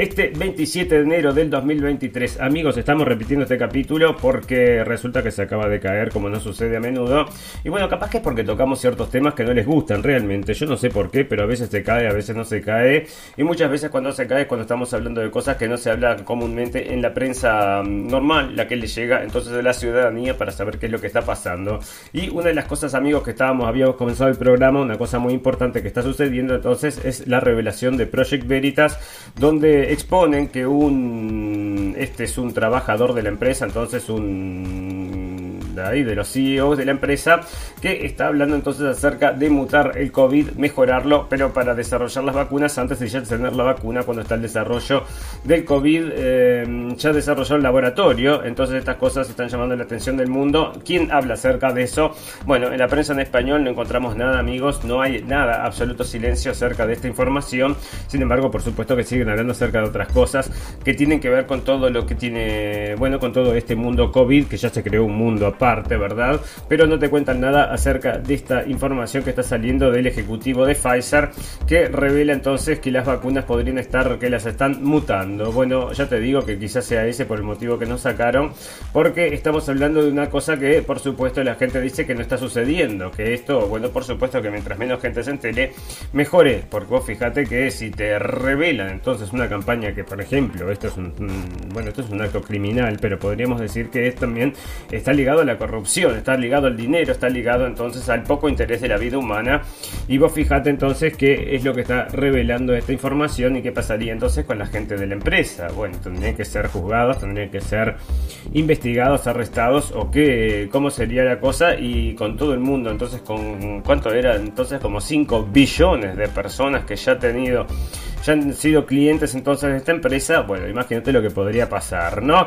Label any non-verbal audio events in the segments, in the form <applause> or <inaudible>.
este 27 de enero del 2023. Amigos, estamos repitiendo este capítulo porque resulta que se acaba de caer como no sucede a menudo. Y bueno, capaz que es porque tocamos ciertos temas que no les gustan realmente, yo no sé por qué, pero a veces se cae, a veces no se cae. Y muchas veces cuando se cae es cuando estamos hablando de cosas que no se hablan comúnmente en la prensa mm, normal, la que le llega entonces a la ciudadanía para saber qué es lo que está pasando. Y una de las cosas, amigos, que estábamos, habíamos comenzado el programa, una cosa muy importante que está sucediendo entonces es la revelación de Project Veritas, donde exponen que un este es un trabajador de la empresa, entonces un de los CEOs de la empresa, que está hablando entonces acerca de mutar el COVID, mejorarlo, pero para desarrollar las vacunas antes de ya tener la vacuna, cuando está el desarrollo del COVID, eh, ya desarrolló el laboratorio, entonces estas cosas están llamando la atención del mundo. ¿Quién habla acerca de eso? Bueno, en la prensa en español no encontramos nada, amigos, no hay nada, absoluto silencio acerca de esta información. Sin embargo, por supuesto que siguen hablando acerca de otras cosas que tienen que ver con todo lo que tiene, bueno, con todo este mundo COVID, que ya se creó un mundo parte, ¿verdad? Pero no te cuentan nada acerca de esta información que está saliendo del ejecutivo de Pfizer que revela entonces que las vacunas podrían estar, que las están mutando. Bueno, ya te digo que quizás sea ese por el motivo que nos sacaron, porque estamos hablando de una cosa que por supuesto la gente dice que no está sucediendo, que esto, bueno, por supuesto que mientras menos gente se entere, mejore, porque vos fíjate que si te revelan entonces una campaña que, por ejemplo, esto es un, bueno, esto es un acto criminal, pero podríamos decir que es también está ligado a la corrupción, está ligado al dinero, está ligado entonces al poco interés de la vida humana. Y vos fijate entonces qué es lo que está revelando esta información y qué pasaría entonces con la gente de la empresa. Bueno, tendrían que ser juzgados, tendrían que ser investigados, arrestados o qué, cómo sería la cosa y con todo el mundo. Entonces, con cuánto era entonces como 5 billones de personas que ya han tenido ya han sido clientes entonces de esta empresa, bueno, imagínate lo que podría pasar, ¿no?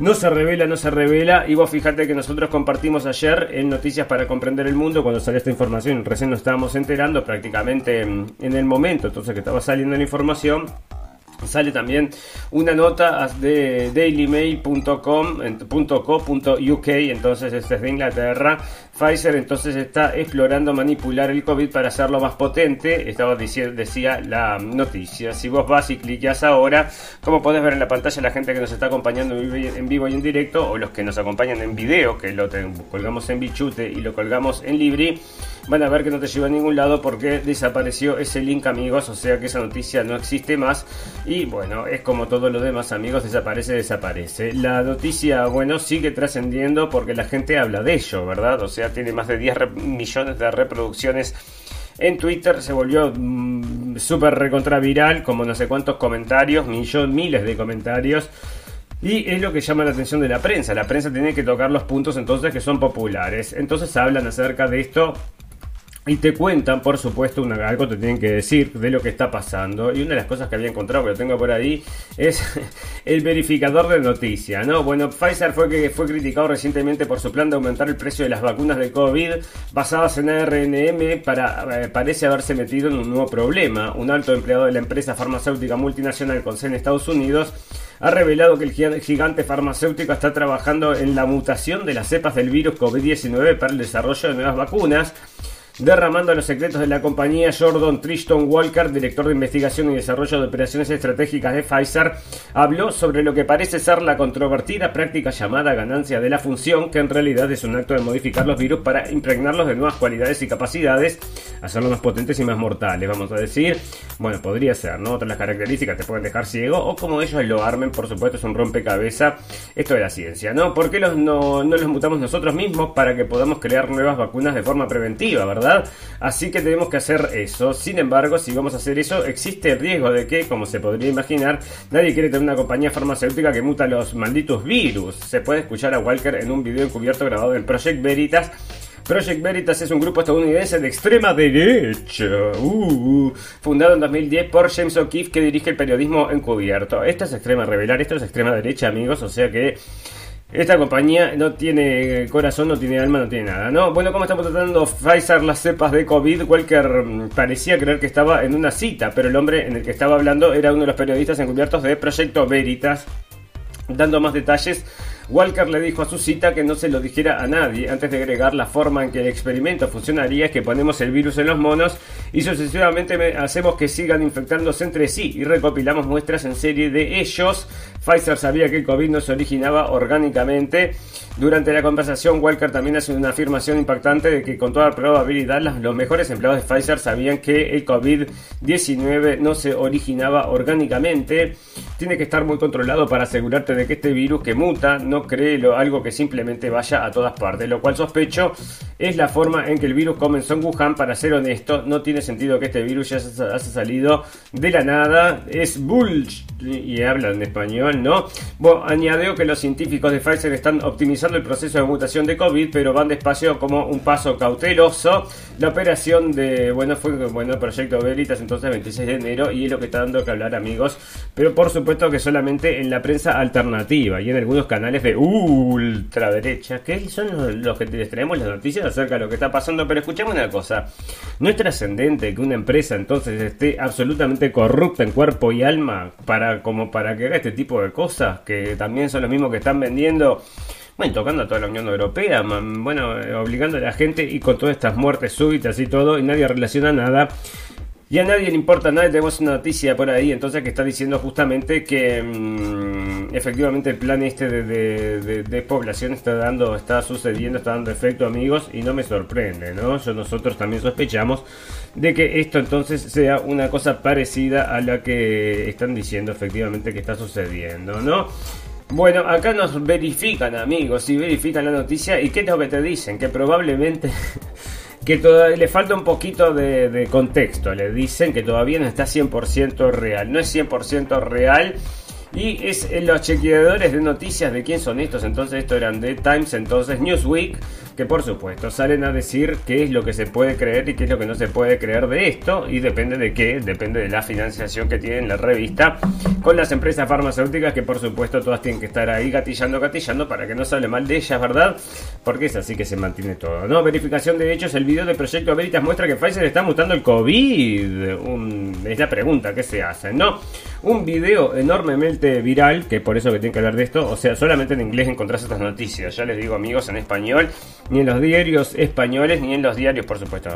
No se revela, no se revela. Y vos fíjate que nosotros compartimos ayer en Noticias para Comprender el Mundo, cuando salió esta información, recién nos estábamos enterando prácticamente en el momento, entonces que estaba saliendo la información sale también una nota de dailymail.com.co.uk, entonces este es de Inglaterra. Pfizer entonces está explorando manipular el COVID para hacerlo más potente, estaba diciendo, decía la noticia. Si vos vas y clicas ahora, como podés ver en la pantalla la gente que nos está acompañando en vivo y en directo, o los que nos acompañan en video, que lo colgamos en Bichute y lo colgamos en Libri, van a ver que no te lleva a ningún lado porque desapareció ese link amigos, o sea que esa noticia no existe más y bueno, es como todo lo demás amigos, desaparece, desaparece. La noticia, bueno, sigue trascendiendo porque la gente habla de ello, ¿verdad? O sea, tiene más de 10 millones de reproducciones en Twitter se volvió mm, súper recontra viral, como no sé cuántos comentarios, millones, miles de comentarios. Y es lo que llama la atención de la prensa. La prensa tiene que tocar los puntos entonces que son populares. Entonces hablan acerca de esto y te cuentan, por supuesto, una, algo te tienen que decir de lo que está pasando. Y una de las cosas que había encontrado, que lo tengo por ahí, es <laughs> el verificador de noticias, ¿no? Bueno, Pfizer fue que fue criticado recientemente por su plan de aumentar el precio de las vacunas de COVID basadas en ARNM para, eh, parece haberse metido en un nuevo problema. Un alto empleado de la empresa farmacéutica multinacional con sede en Estados Unidos ha revelado que el gigante farmacéutico está trabajando en la mutación de las cepas del virus COVID-19 para el desarrollo de nuevas vacunas derramando los secretos de la compañía, Jordan Triston Walker, director de investigación y desarrollo de operaciones estratégicas de Pfizer, habló sobre lo que parece ser la controvertida práctica llamada ganancia de la función, que en realidad es un acto de modificar los virus para impregnarlos de nuevas cualidades y capacidades, hacerlos más potentes y más mortales, vamos a decir. Bueno, podría ser, ¿no? Otras características te pueden dejar ciego, o como ellos lo armen, por supuesto, es un rompecabezas. Esto de la ciencia, ¿no? ¿Por qué no los mutamos nosotros mismos para que podamos crear nuevas vacunas de forma preventiva, verdad? Así que tenemos que hacer eso. Sin embargo, si vamos a hacer eso, existe el riesgo de que, como se podría imaginar, nadie quiere tener una compañía farmacéutica que muta los malditos virus. Se puede escuchar a Walker en un video encubierto grabado en Project Veritas. Project Veritas es un grupo estadounidense de extrema derecha, uh, fundado en 2010 por James O'Keefe que dirige el periodismo encubierto. Esto es extrema revelar, esto es extrema derecha, amigos, o sea que esta compañía no tiene corazón, no tiene alma, no tiene nada, ¿no? Bueno, como estamos tratando Pfizer las cepas de COVID, Walker mm, parecía creer que estaba en una cita, pero el hombre en el que estaba hablando era uno de los periodistas encubiertos de Proyecto Veritas, dando más detalles Walker le dijo a su cita que no se lo dijera a nadie antes de agregar la forma en que el experimento funcionaría es que ponemos el virus en los monos y sucesivamente hacemos que sigan infectándose entre sí y recopilamos muestras en serie de ellos. Pfizer sabía que el COVID no se originaba orgánicamente. Durante la conversación, Walker también hace una afirmación impactante de que con toda probabilidad los mejores empleados de Pfizer sabían que el COVID-19 no se originaba orgánicamente. Tiene que estar muy controlado para asegurarte de que este virus que muta no cree algo que simplemente vaya a todas partes. Lo cual sospecho es la forma en que el virus comenzó en Wuhan. Para ser honesto, no tiene sentido que este virus ya haya salido de la nada. Es bullshit. Y hablan español, ¿no? Bueno, añadió que los científicos de Pfizer están optimizando el proceso de mutación de COVID, pero van despacio como un paso cauteloso. La operación de, bueno, fue bueno, proyecto Veritas entonces 26 de enero y es lo que está dando que hablar amigos, pero por supuesto que solamente en la prensa alternativa y en algunos canales de ultraderecha, que son los, que les traemos las noticias acerca de lo que está pasando, pero escuchemos una cosa, no es trascendente que una empresa entonces esté absolutamente corrupta en cuerpo y alma para como para que haga este tipo de cosas, que también son los mismos que están vendiendo bueno, tocando a toda la Unión Europea, bueno, eh, obligando a la gente y con todas estas muertes súbitas y todo, y nadie relaciona nada. Y a nadie le importa nada, tenemos una noticia por ahí, entonces que está diciendo justamente que mm, efectivamente el plan este de, de, población está dando, está sucediendo, está dando efecto amigos y no me sorprende, ¿no? Yo, nosotros también sospechamos de que esto entonces sea una cosa parecida a la que están diciendo efectivamente que está sucediendo, ¿no? Bueno, acá nos verifican, amigos, y verifican la noticia. ¿Y qué es lo que te dicen? Que probablemente. <laughs> que todavía le falta un poquito de, contexto. Le dicen que todavía no está 100% real. No es 100% real. Y es en los chequeadores de noticias de quién son estos. Entonces, esto eran The Times, entonces Newsweek que por supuesto salen a decir qué es lo que se puede creer y qué es lo que no se puede creer de esto y depende de qué, depende de la financiación que tiene la revista con las empresas farmacéuticas que por supuesto todas tienen que estar ahí gatillando, gatillando para que no se hable mal de ellas, ¿verdad? Porque es así que se mantiene todo, ¿no? Verificación de hechos, el video de Proyecto Veritas muestra que Pfizer está mutando el COVID. es la pregunta que se hace, ¿no? Un video enormemente viral, que por eso que tienen que hablar de esto, o sea, solamente en inglés encontrás estas noticias, ya les digo amigos en español ni en los diarios españoles, ni en los diarios, por supuesto,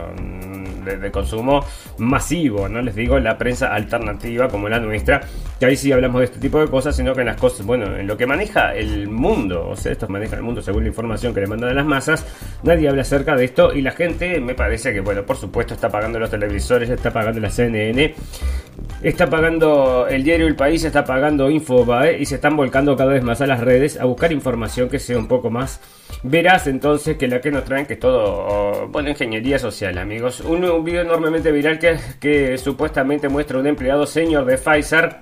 de, consumo masivo, no les digo la prensa alternativa como la nuestra, que ahí sí hablamos de este tipo de cosas, sino que en las cosas, bueno, en lo que maneja el mundo, o sea, estos manejan el mundo según la información que le mandan a las masas, nadie habla acerca de esto y la gente me parece que, bueno, por supuesto está pagando los televisores, está pagando la CNN, está pagando el diario El País, está pagando Infobae y se están volcando cada vez más a las redes a buscar información que sea un poco más Verás entonces que la que nos traen que es todo, bueno, ingeniería social, amigos. Un, un video enormemente viral que, que supuestamente muestra un empleado senior de Pfizer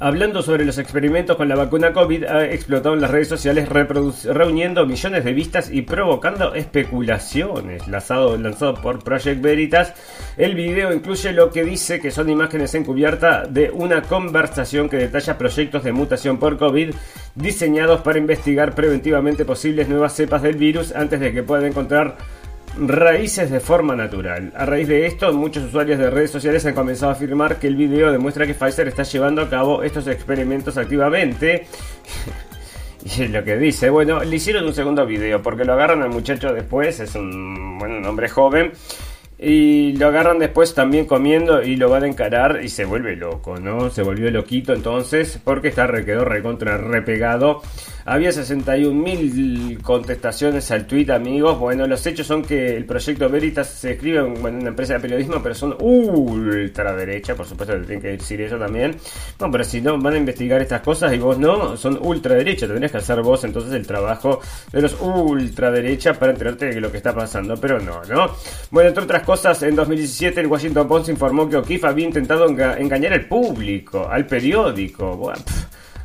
hablando sobre los experimentos con la vacuna COVID, ha explotado en las redes sociales reuniendo millones de vistas y provocando especulaciones. Lanzado, por Project Veritas, el video incluye lo que dice que son imágenes encubiertas de una conversación que detalla proyectos de mutación por COVID diseñados para investigar preventivamente posibles nuevas cepas del virus antes de que puedan encontrar raíces de forma natural. A raíz de esto, muchos usuarios de redes sociales han comenzado a afirmar que el video demuestra que Pfizer está llevando a cabo estos experimentos activamente. <laughs> y lo que dice, bueno, le hicieron un segundo video porque lo agarran al muchacho después, es un, bueno, un hombre joven. Y lo agarran después también comiendo y lo van a encarar y se vuelve loco, ¿no? Se volvió loquito entonces porque está re, quedó recontra repegado había 61.000 contestaciones al tweet, amigos. Bueno, los hechos son que el proyecto Veritas se escribe en una empresa de periodismo, pero son ultra derecha, por supuesto que tienen que decir eso también. No, pero si no van a investigar estas cosas y vos no, son ultra derecha. Tendrías que hacer vos entonces el trabajo de los ultra derecha para enterarte de lo que está pasando, pero no, ¿no? Bueno, entre otras cosas, en 2017 el Washington Post informó que O'Keefe había intentado engañar al público, al periódico. Bueno,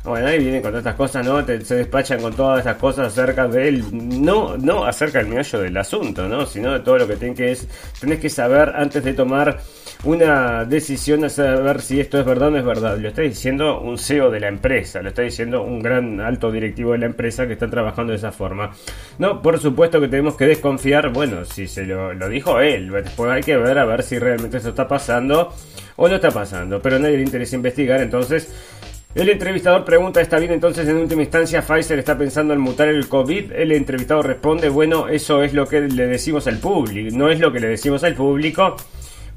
bueno, ahí vienen con todas estas cosas, ¿no? se despachan con todas estas cosas acerca de él. No, no acerca del meollo del asunto, ¿no? Sino de todo lo que tienen que es, tenés que saber antes de tomar una decisión, a saber si esto es verdad o no es verdad. Lo está diciendo un CEO de la empresa, lo está diciendo un gran alto directivo de la empresa que está trabajando de esa forma. No, por supuesto que tenemos que desconfiar, bueno, si se lo, lo dijo él, después hay que ver a ver si realmente eso está pasando o no está pasando. Pero a nadie le interesa investigar, entonces El entrevistador pregunta, ¿está bien entonces en última instancia Pfizer está pensando en mutar el COVID? El entrevistado responde, bueno, eso es lo que le decimos al público, no es lo que le decimos al público.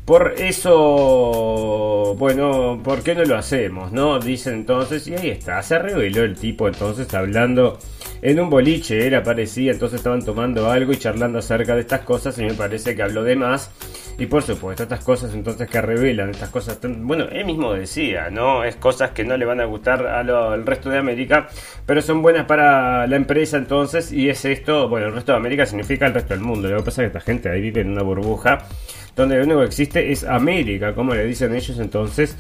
Por eso, bueno, ¿por qué no lo hacemos? ¿No? Dice entonces, y ahí está, se reveló el tipo entonces hablando en un boliche, era parecía, entonces estaban tomando algo y charlando acerca de estas cosas y me parece que habló de más. Y por supuesto, estas cosas entonces que revelan, estas cosas, bueno, él mismo decía, ¿no? Es cosas que no le van a gustar al resto de América, pero son buenas para la empresa entonces y es esto, bueno, el resto de América significa el resto del mundo. Lo que pasa es que esta gente ahí vive en una burbuja donde lo único que existe es América, como le dicen ellos entonces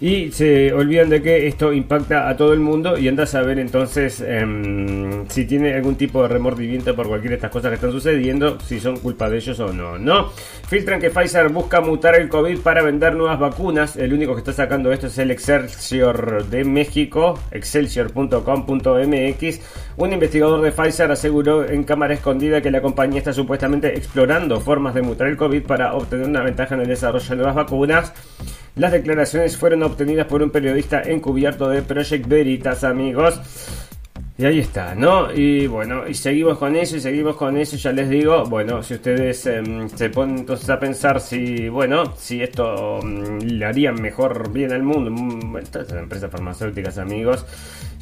y se olvidan de que esto impacta a todo el mundo y andas a ver entonces em, si tiene algún tipo de remordimiento por cualquiera de estas cosas que están sucediendo, si son culpa de ellos o no. No, filtran que Pfizer busca mutar el COVID para vender nuevas vacunas. El único que está sacando esto es el Excelsior de México, excelsior.com.mx. Un investigador de Pfizer aseguró en cámara escondida que la compañía está supuestamente explorando formas de mutar el COVID para obtener una ventaja en el desarrollo de nuevas vacunas. Las declaraciones fueron obtenidas por un periodista encubierto de Project Veritas, amigos. Y ahí está, ¿no? Y bueno, y seguimos con eso, y seguimos con eso, ya les digo, bueno, si ustedes em, se ponen entonces a pensar si, bueno, si esto mm, le harían mejor bien al mundo, mm, estas empresas farmacéuticas, amigos,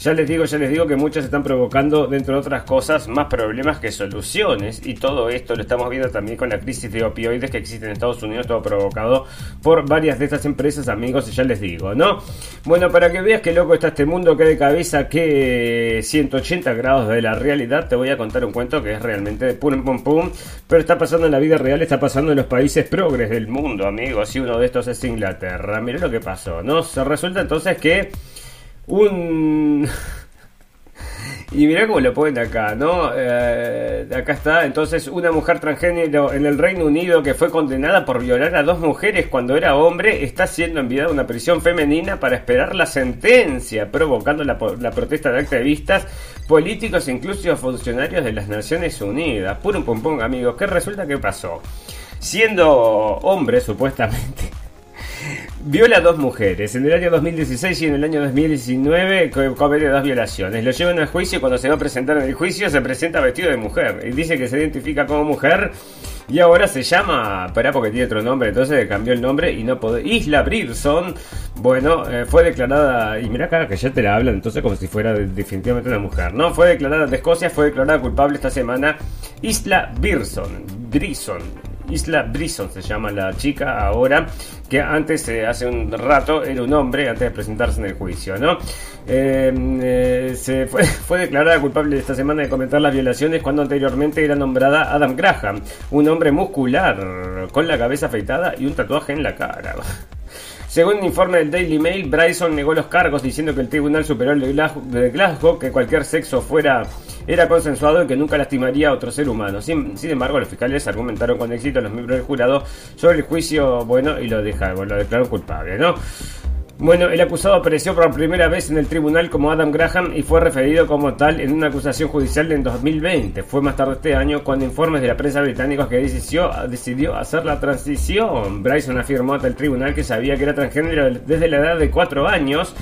ya les digo, ya les digo que muchas están provocando, dentro de otras cosas, más problemas que soluciones. Y todo esto lo estamos viendo también con la crisis de opioides que existe en Estados Unidos, todo provocado por varias de estas empresas, amigos, y ya les digo, ¿no? Bueno, para que veas que loco está este mundo, que de cabeza, que 180 grados de la realidad, te voy a contar un cuento que es realmente de pum pum pum, pero está pasando en la vida real, está pasando en los países progres del mundo, amigos, y uno de estos es Inglaterra. Miren lo que pasó, ¿no? Se resulta entonces que un... <laughs> Y mirá cómo lo ponen acá, ¿no? Eh, acá está, entonces, una mujer transgénero en el Reino Unido que fue condenada por violar a dos mujeres cuando era hombre está siendo enviada a una prisión femenina para esperar la sentencia, provocando la, protesta de activistas, políticos e incluso funcionarios de las Naciones Unidas. Puro pum pum, amigos. ¿Qué resulta que pasó? Siendo hombre, <laughs> supuestamente Viola a dos mujeres. En el año 2016 y en el año 2019 comete dos violaciones. Lo llevan al juicio y cuando se va a presentar en el juicio se presenta vestido de mujer. Y dice que se identifica como mujer. Y ahora se llama, espera porque tiene otro nombre, entonces cambió el nombre y no puede. Isla Bridson, bueno, eh, fue declarada, y mira acá que ya te la hablan entonces como si fuera definitivamente una mujer, ¿no? Fue declarada de Escocia, fue declarada culpable esta semana Isla Bridson, Bridson, Isla Brisson se llama la chica ahora, que antes, eh, hace un rato, era un hombre antes de presentarse en el juicio, ¿no? Em, eh, se fue, <laughs> fue, declarada culpable esta semana de cometer las violaciones cuando anteriormente era nombrada Adam Graham, un hombre muscular, con la cabeza afeitada y un tatuaje en la cara. <laughs> Según un informe del Daily Mail, Bryson negó los cargos diciendo que el Tribunal Superior de Glasgow, que cualquier sexo fuera era consensuado y que nunca lastimaría a otro ser humano. Sin, embargo, los fiscales argumentaron con éxito a los miembros del jurado sobre el juicio, bueno, y lo dejaron, lo declararon culpable, ¿no? Bueno, el acusado apareció por primera vez en el tribunal como Adam Graham y fue referido como tal en una acusación judicial en 2020. Fue más tarde este año cuando informes de la prensa británica que decidió, decidió hacer la transición. Bryson afirmó ante el tribunal que sabía que era transgénero desde la edad de 4 años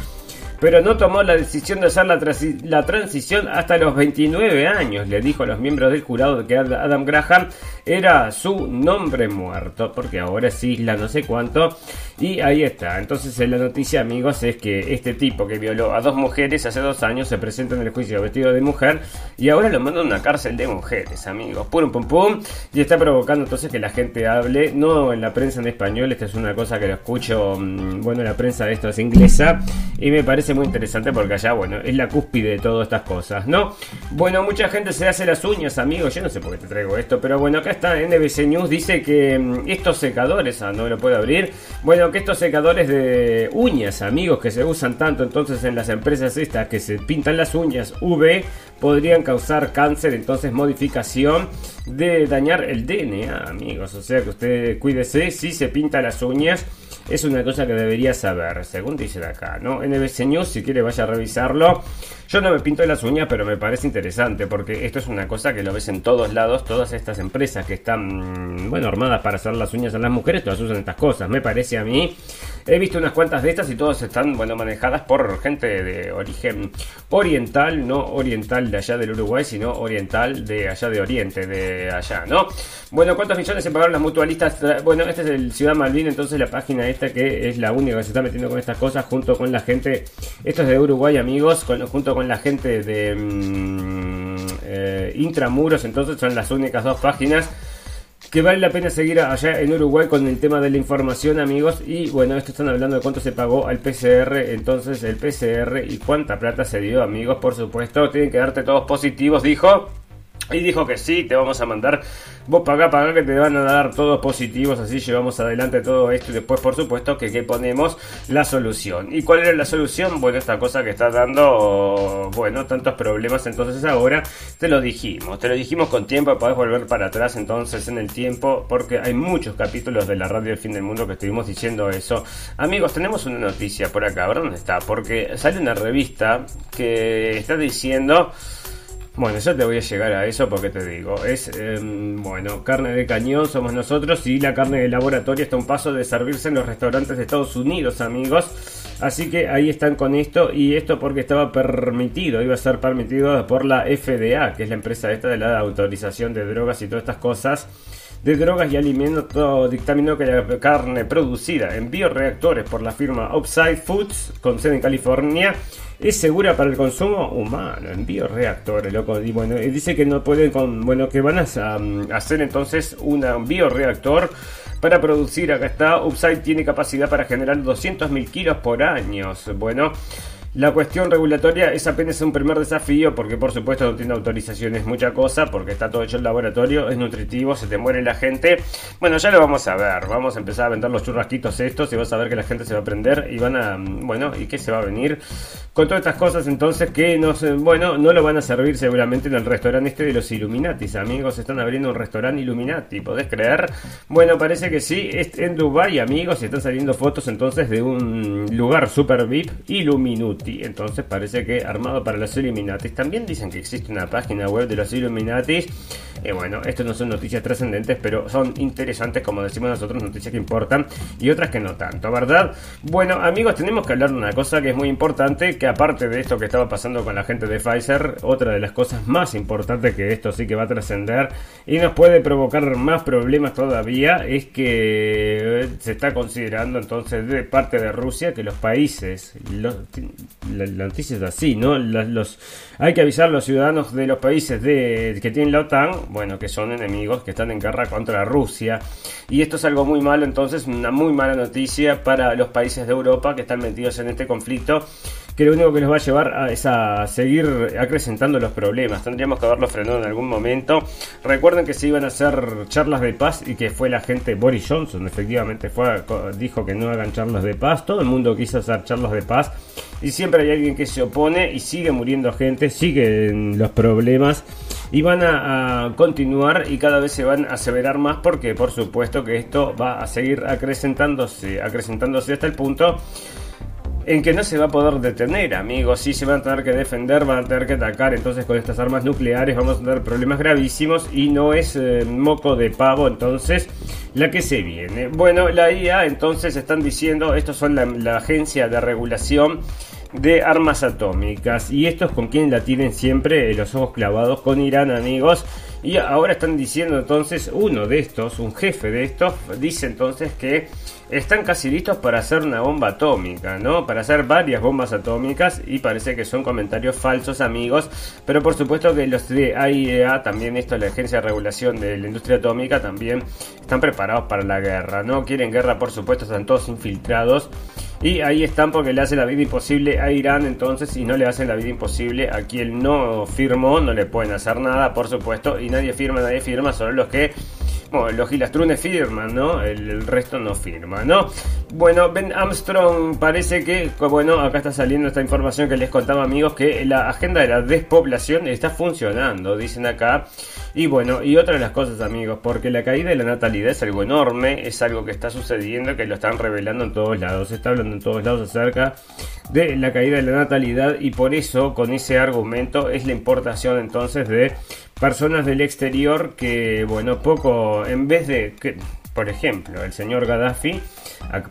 pero no tomó la decisión de hacer la, transición hasta los 29 años. Le dijo a los miembros del jurado que Adam Graham era su nombre muerto, porque ahora es Isla no sé cuánto. Y ahí está. Entonces la noticia, amigos, es que este tipo que violó a dos mujeres hace dos años se presenta en el juicio vestido de mujer y ahora lo mandan a una cárcel de mujeres, amigos. Pum, pum, pum. Y está provocando entonces que la gente hable, no en la prensa en español, esta es una cosa que lo escucho, mm, bueno, la prensa de esto es inglesa y me parece muy interesante porque allá, bueno, es la cúspide de todas estas cosas, ¿no? Bueno, mucha gente se hace las uñas, amigos, yo no sé por qué te traigo esto, pero bueno, acá está NBC News, dice que mm, estos secadores, ah, no lo puedo abrir, bueno, que estos secadores de uñas, amigos, que se usan tanto entonces en las empresas estas que se pintan las uñas UV, podrían causar cáncer, entonces modificación de dañar el DNA, amigos. O sea que usted cuídese si se pinta las uñas. Es una cosa que debería saber, según dicen acá, ¿no? NBC News, si quiere vaya a revisarlo. Yo no me pinto las uñas, pero me parece interesante porque esto es una cosa que lo ves en todos lados. Todas estas empresas que están, bueno, armadas para hacer las uñas a las mujeres, todas usan estas cosas. Me parece a mí He visto unas cuantas de estas y todas están, bueno, manejadas por gente de origen oriental, no oriental de allá del Uruguay, sino oriental de allá de Oriente, de allá, ¿no? Bueno, ¿cuántos millones se pagaron las mutualistas? Bueno, este es el Ciudad Malvin, entonces la página esta que es la única que se está metiendo con estas cosas junto con la gente, esto es de Uruguay, amigos, junto con la gente de mm, eh, Intramuros, entonces son las únicas dos páginas que vale la pena seguir allá en Uruguay con el tema de la información, amigos. Y bueno, esto están hablando de cuánto se pagó al PCR, entonces el PCR y cuánta plata se dio, amigos. Por supuesto, tienen que darte todos positivos, dijo. Y dijo que sí, te vamos a mandar, vos pagá, pagá que te van a dar todos positivos, así llevamos adelante todo esto y después por supuesto que, que ponemos la solución. ¿Y cuál era la solución? Bueno, esta cosa que está dando, bueno, tantos problemas, entonces ahora te lo dijimos, te lo dijimos con tiempo, podés volver para atrás entonces en el tiempo, porque hay muchos capítulos de la radio del fin del mundo que estuvimos diciendo eso. Amigos, tenemos una noticia por acá, ¿dónde está? Porque sale una revista que está diciendo... Bueno, yo te voy a llegar a eso porque te digo, es, em, bueno, carne de cañón somos nosotros y la carne de laboratorio está a un paso de servirse en los restaurantes de Estados Unidos, amigos. Así que ahí están con esto y esto porque estaba permitido, iba a ser permitido por la FDA, que es la empresa esta de la autorización de drogas y todas estas cosas de drogas y alimentos dictaminó que la carne producida en bioreactores por la firma Upside Foods, con sede en California, es segura para el consumo humano en bioreactores, loco. Y bueno, dice que no pueden, con, bueno, que van a hacer entonces un bioreactor para producir. Acá está, Upside tiene capacidad para generar 200.000 kilos por año. Bueno. La cuestión regulatoria es apenas un primer desafío porque por supuesto no tiene autorizaciones mucha cosa, porque está todo hecho en laboratorio, es nutritivo, se te muere la gente. Bueno, ya lo vamos a ver, vamos a empezar a vender los churrasquitos estos y vas a ver que la gente se va a prender y van a, bueno, ¿y qué se va a venir? Con todas estas cosas entonces que no bueno, no lo van a servir seguramente en el restaurante este de los Illuminatis, amigos, están abriendo un restaurante Illuminati, ¿podés creer? Bueno, parece que sí, es en Dubai, amigos, y están saliendo fotos entonces de un lugar super VIP, Entonces parece que armado para los Illuminatis. También dicen que existe una página web de los Illuminatis. Y bueno, esto no son noticias trascendentes, pero son interesantes, como decimos nosotros, noticias que importan y otras que no tanto, ¿verdad? Bueno, amigos, tenemos que hablar de una cosa que es muy importante, que aparte de esto que estaba pasando con la gente de Pfizer, otra de las cosas más importantes que esto sí que va a trascender y nos puede provocar más problemas todavía, es que se está considerando entonces de parte de Rusia que los países, la, noticia es así, ¿no? Los, hay que avisar a los ciudadanos de los países de, que tienen la OTAN, bueno, que son enemigos, que están en guerra contra Rusia. Y esto es algo muy malo, entonces, una muy mala noticia para los países de Europa que están metidos en este conflicto que lo único que nos va a llevar es a seguir acrecentando los problemas. Tendríamos que haberlo frenado en algún momento. Recuerden que se iban a hacer charlas de paz y que fue la gente, Boris Johnson efectivamente fue, dijo que no hagan charlas de paz. Todo el mundo quiso hacer charlas de paz y siempre hay alguien que se opone y sigue muriendo gente, siguen los problemas y van a, a, continuar y cada vez se van a aseverar más porque por supuesto que esto va a seguir acrecentándose, acrecentándose hasta el punto en que no se va a poder detener, amigos. Sí se van a tener que defender, van a tener que atacar. Entonces, con estas armas nucleares vamos a tener problemas gravísimos y no es eh, moco de pavo. Entonces, la que se viene. Bueno, la IA, entonces están diciendo, estos son la, agencia de regulación de armas atómicas. Y estos con quien la tienen siempre los ojos clavados con Irán, amigos. Y ahora están diciendo entonces, uno de estos, un jefe de estos, dice entonces que están casi listos para hacer una bomba atómica, ¿no? Para hacer varias bombas atómicas y parece que son comentarios falsos, amigos. Pero por supuesto que los de AIEA, también esto, la Agencia de Regulación de la Industria Atómica, también están preparados para la guerra, ¿no? Quieren guerra, por supuesto, están todos infiltrados. Y ahí están porque le hace la vida imposible a Irán, entonces, si no le hacen la vida imposible a quien no firmó, no le pueden hacer nada, por supuesto, y nadie firma, nadie firma, solo los que bueno, los gilastrunes firman, ¿no? El, resto no firma, ¿no? Bueno, Ben Armstrong parece que, bueno, acá está saliendo esta información que les contaba amigos, que la agenda de la despoblación está funcionando, dicen acá. Y bueno, y otra de las cosas amigos, porque la caída de la natalidad es algo enorme, es algo que está sucediendo, que lo están revelando en todos lados, se está hablando en todos lados acerca de la caída de la natalidad y por eso con ese argumento es la importación entonces de personas del exterior que, bueno, poco, en vez de... Que, por ejemplo, el señor Gaddafi,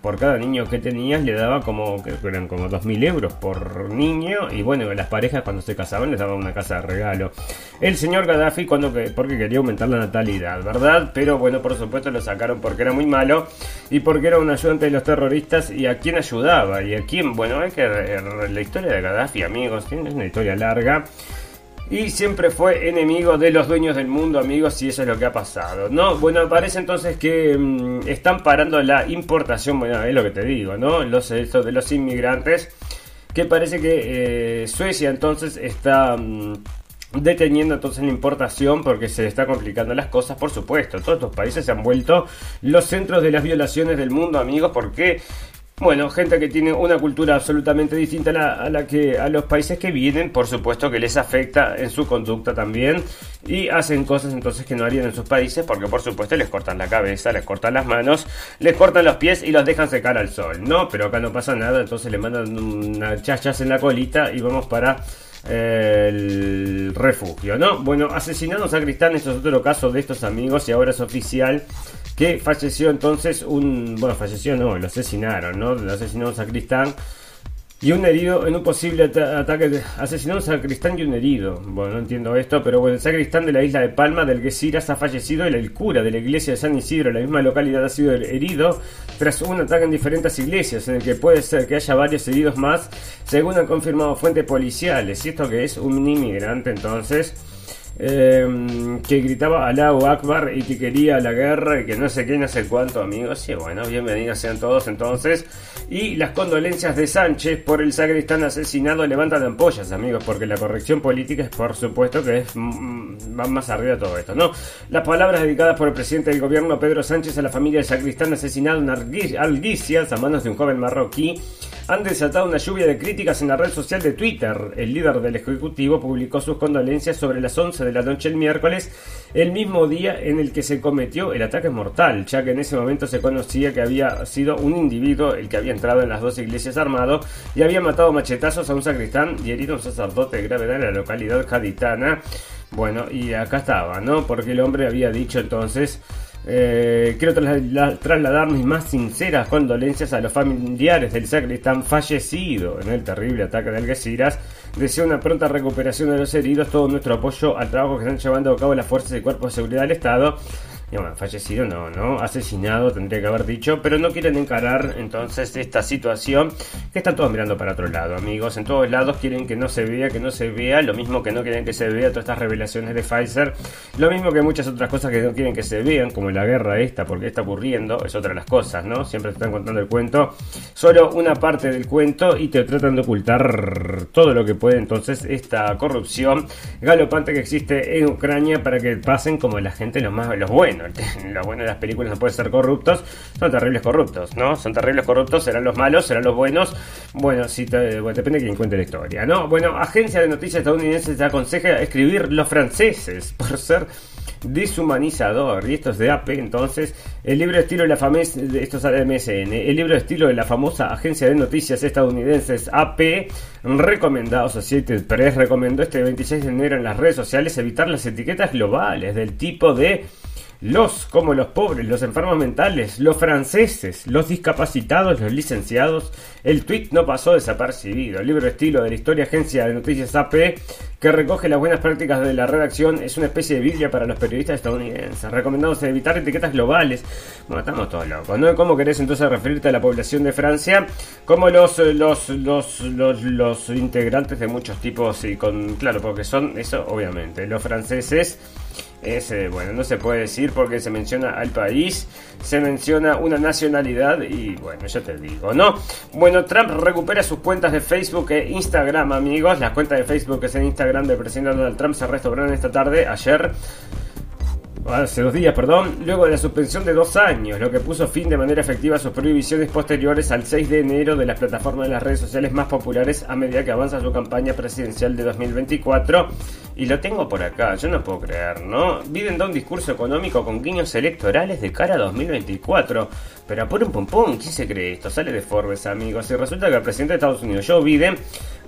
por cada niño que tenías, le daba como, eran como 2.000 euros por niño. Y bueno, las parejas cuando se casaban les daban una casa de regalo. El señor Gaddafi, cuando, porque quería aumentar la natalidad, ¿verdad? Pero bueno, por supuesto lo sacaron porque era muy malo y porque era un ayudante de los terroristas. ¿Y a quién ayudaba? ¿Y a quién? Bueno, es que la historia de Gaddafi, amigos, es una historia larga y siempre fue enemigo de los dueños del mundo, amigos, y eso es lo que ha pasado, ¿no? Bueno, parece entonces que mm, están parando la importación, bueno, es lo que te digo, ¿no? Los, esto de los inmigrantes, que parece que eh, Suecia entonces está... Mm, deteniendo entonces la importación porque se está complicando las cosas, por supuesto. Todos estos países se han vuelto los centros de las violaciones del mundo, amigos, porque bueno, gente que tiene una cultura absolutamente distinta a la, que a los países que vienen, por supuesto que les afecta en su conducta también y hacen cosas entonces que no harían en sus países porque por supuesto les cortan la cabeza, les cortan las manos, les cortan los pies y los dejan secar al sol, ¿no? Pero acá no pasa nada, entonces le mandan una chachas en la colita y vamos para eh, el refugio, ¿no? Bueno, asesinados a Cristán, es otro caso de estos amigos y ahora es oficial que falleció entonces un, bueno, falleció no, lo asesinaron, ¿no? Lo asesinó un sacristán y un herido en un posible ataque, asesinó un sacristán y un herido. Bueno, no entiendo esto, pero bueno, el sacristán de la isla de Palma del Guesiras ha fallecido y el cura de la iglesia de San Isidro, la misma localidad, ha sido herido tras un ataque en diferentes iglesias, en el que puede ser que haya varios heridos más, según han confirmado fuentes policiales. Y esto que es un inmigrante entonces Em, que gritaba Allahu Akbar y que quería la guerra y que no sé qué, no sé cuánto, amigos. Y bueno, bienvenidos sean todos entonces. Y las condolencias de Sánchez por el sacristán asesinado levantan ampollas, amigos, porque la corrección política es por supuesto que es mm, va más arriba de todo esto, ¿no? Las palabras dedicadas por el presidente del gobierno Pedro Sánchez a la familia del sacristán asesinado en Algicias a manos de un joven marroquí han desatado una lluvia de críticas en la red social de Twitter. El líder del Ejecutivo publicó sus condolencias sobre las 11 de la noche el miércoles, el mismo día en el que se cometió el ataque mortal, ya que en ese momento se conocía que había sido un individuo el que había entrado en las dos iglesias armado y había matado machetazos a un sacristán y herido a un sacerdote de gravedad en la localidad gaditana. Bueno, y acá estaba, ¿no? Porque el hombre había dicho entonces eh, quiero trasladar mis más sinceras condolencias a los familiares del sacristán fallecido en el terrible ataque de Algeciras. Deseo una pronta recuperación de los heridos, todo nuestro apoyo al trabajo que están llevando a cabo las fuerzas y cuerpos de seguridad del Estado fallecido no, ¿no? Asesinado tendría que haber dicho, pero no quieren encarar entonces esta situación que están todos mirando para otro lado, amigos. En todos lados quieren que no se vea, que no se vea, lo mismo que no quieren que se vea todas estas revelaciones de Pfizer, lo mismo que muchas otras cosas que no quieren que se vean, como la guerra esta, porque está ocurriendo, es otra de las cosas, ¿no? Siempre te están contando el cuento, solo una parte del cuento y te tratan de ocultar todo lo que puede entonces esta corrupción galopante que existe en Ucrania para que pasen como la gente los más los buenos lo bueno de las películas no pueden ser corruptos, son terribles corruptos, ¿no? Son terribles corruptos, serán los malos, serán los buenos. Bueno, si depende de quién cuente la historia, ¿no? Bueno, agencia de noticias estadounidenses te aconseja escribir los franceses por ser deshumanizador. Y esto es de AP, entonces, el libro estilo de la famosa, esto es MSN, el libro estilo de la famosa agencia de noticias estadounidenses AP, recomendado, Associated Press recomendó este 26 de enero en las redes sociales evitar las etiquetas globales del tipo de los como los pobres, los enfermos mentales, los franceses, los discapacitados, los licenciados. El tweet no pasó desapercibido. El libro estilo de la historia agencia de noticias AP, que recoge las buenas prácticas de la redacción, es una especie de biblia para los periodistas estadounidenses. Recomendados evitar etiquetas globales. Bueno, estamos todos locos, ¿no? ¿Cómo querés entonces referirte a la población de Francia? Como los, los, los, los, los integrantes de muchos tipos y con, claro, porque son eso, obviamente, los franceses es, bueno, no se puede decir porque se menciona al país, se menciona una nacionalidad y bueno, ya te digo, ¿no? Bueno, Trump recupera sus cuentas de Facebook e Instagram, amigos. Las cuentas de Facebook y en Instagram del presidente Donald Trump se restauraron esta tarde, ayer hace dos días, perdón, luego de la suspensión de dos años, lo que puso fin de manera efectiva a sus prohibiciones posteriores al 6 de enero de las plataformas de las redes sociales más populares a medida que avanza su campaña presidencial de 2024. Y lo tengo por acá, yo no puedo creer, ¿no? Biden da un discurso económico con guiños electorales de cara a 2024. Pero por un pum, ¿quién se cree esto? Sale de Forbes, amigos. Y resulta que el presidente de Estados Unidos, Joe Biden,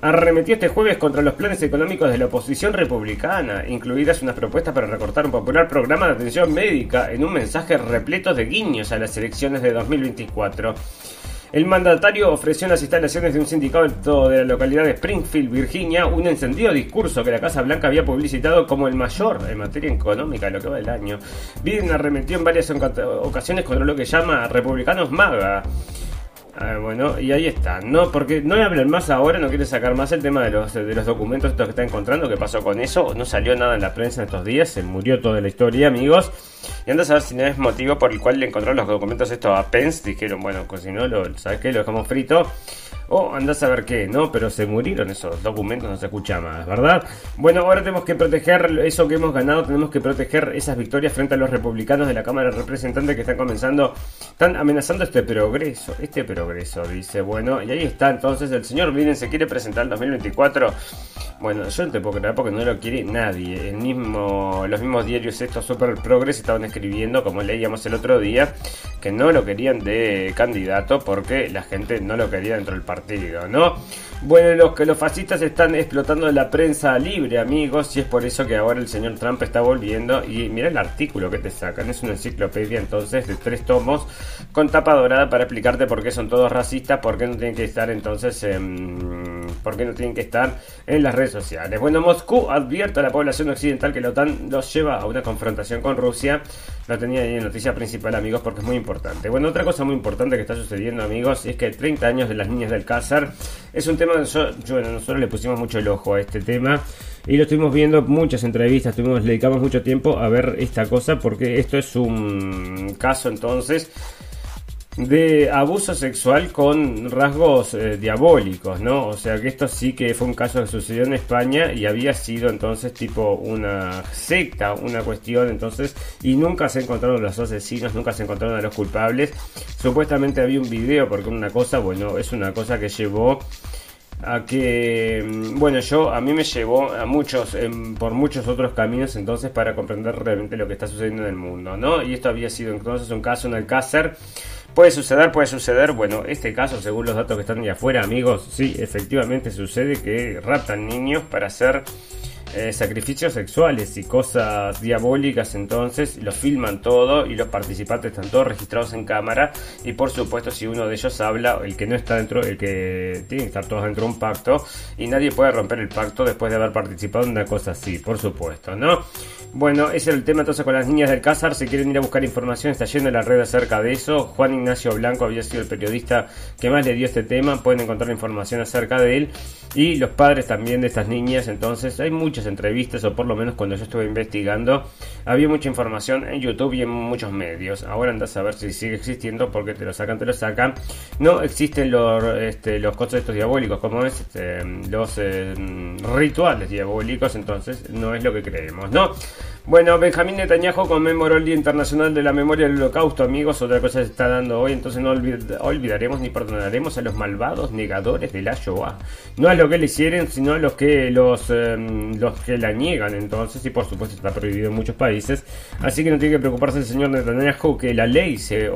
arremetió este jueves contra los planes económicos de la oposición republicana, incluidas unas propuestas para recortar un popular programa de atención médica en un mensaje repleto de guiños a las elecciones de 2024. El mandatario ofreció en las instalaciones de un sindicato de la localidad de Springfield, Virginia, un encendido discurso que la Casa Blanca había publicitado como el mayor en materia económica de lo que va del año. Biden arremetió en varias ocasiones contra lo que llama republicanos MAGA Bueno, y ahí está, ¿no? Porque no hablar más ahora, no quiere sacar más el tema de los, de los documentos estos que está encontrando, qué pasó con eso, no salió nada en la prensa en estos días, se murió toda la historia, amigos. Y andas a ver si no es motivo por el cual le encontraron los documentos estos a Pence, dijeron, bueno, pues si no, lo, ¿sabes qué? Lo dejamos frito. O andás a ver qué, ¿no? Pero se murieron esos documentos, no se escucha más, ¿verdad? Bueno, ahora tenemos que proteger eso que hemos ganado, tenemos que proteger esas victorias frente a los republicanos de la Cámara de Representantes que están comenzando, están amenazando este progreso, este progreso, dice. Bueno, y ahí está, entonces el señor Biden se quiere presentar en 2024. Bueno, yo no te puedo creer porque no lo quiere nadie. El mismo, los mismos diarios estos super progres estaban escribiendo, como leíamos el otro día, que no lo querían de candidato porque la gente no lo quería dentro del partido ¿no? Bueno, los que los fascistas están explotando la prensa libre, amigos, y es por eso que ahora el señor Trump está volviendo. Y mira el artículo que te sacan, es una enciclopedia entonces de tres tomos con tapa dorada para explicarte por qué son todos racistas, por qué no tienen que estar entonces en, por qué no tienen que estar en las redes sociales. Bueno, Moscú advierte a la población occidental que la OTAN los lleva a una confrontación con Rusia. Lo tenía ahí en noticia principal, amigos, porque es muy importante. Bueno, otra cosa muy importante que está sucediendo, amigos, es que 30 años de las niñas del Cázar es un tema que bueno, nosotros le pusimos mucho el ojo a este tema y lo estuvimos viendo muchas entrevistas, tuvimos, le dedicamos mucho tiempo a ver esta cosa porque esto es un caso entonces de abuso sexual con rasgos eh, diabólicos, ¿no? O sea que esto sí que fue un caso que sucedió en España y había sido entonces tipo una secta, una cuestión entonces, y nunca se encontraron los asesinos, nunca se encontraron a los culpables. Supuestamente había un video porque una cosa, bueno, es una cosa que llevó a que, mm, bueno, yo a mí me llevó a muchos, em, por muchos otros caminos entonces para comprender realmente lo que está sucediendo en el mundo, ¿no? Y esto había sido entonces un caso en Alcácer. Puede suceder, puede suceder. Bueno, este caso, según los datos que están ahí afuera, amigos, sí, efectivamente sucede que raptan niños para hacer eh, sacrificios sexuales y cosas diabólicas entonces lo filman todo y los participantes están todos registrados en cámara y por supuesto si uno de ellos habla el que no está dentro el que tiene que estar todos dentro de un pacto y nadie puede romper el pacto después de haber participado en una cosa así por supuesto no bueno ese es el tema entonces con las niñas del Cázar si quieren ir a buscar información está yendo la red acerca de eso. Juan Ignacio Blanco había sido el periodista que más le dio este tema pueden encontrar información acerca de él y los padres también de estas niñas entonces hay muchas entrevistas, o por lo menos cuando yo estuve investigando, había mucha información en YouTube y en muchos medios. Ahora andas a ver si sigue existiendo, porque te lo sacan, te lo sacan. No existen los, este, los costos estos diabólicos, como es este, los eh, rituales diabólicos, entonces no es lo que creemos, ¿no? Bueno, Benjamín Netanyahu conmemoró el Día Internacional de la Memoria del Holocausto, amigos. Otra cosa se está dando hoy, entonces no olvidaremos ni perdonaremos a los malvados negadores de la Shoah. No a lo que le hicieron, sino a los que los, em, los que la niegan, entonces, y por supuesto está prohibido en muchos países. Así que no tiene que preocuparse el señor Netanyahu que la ley se,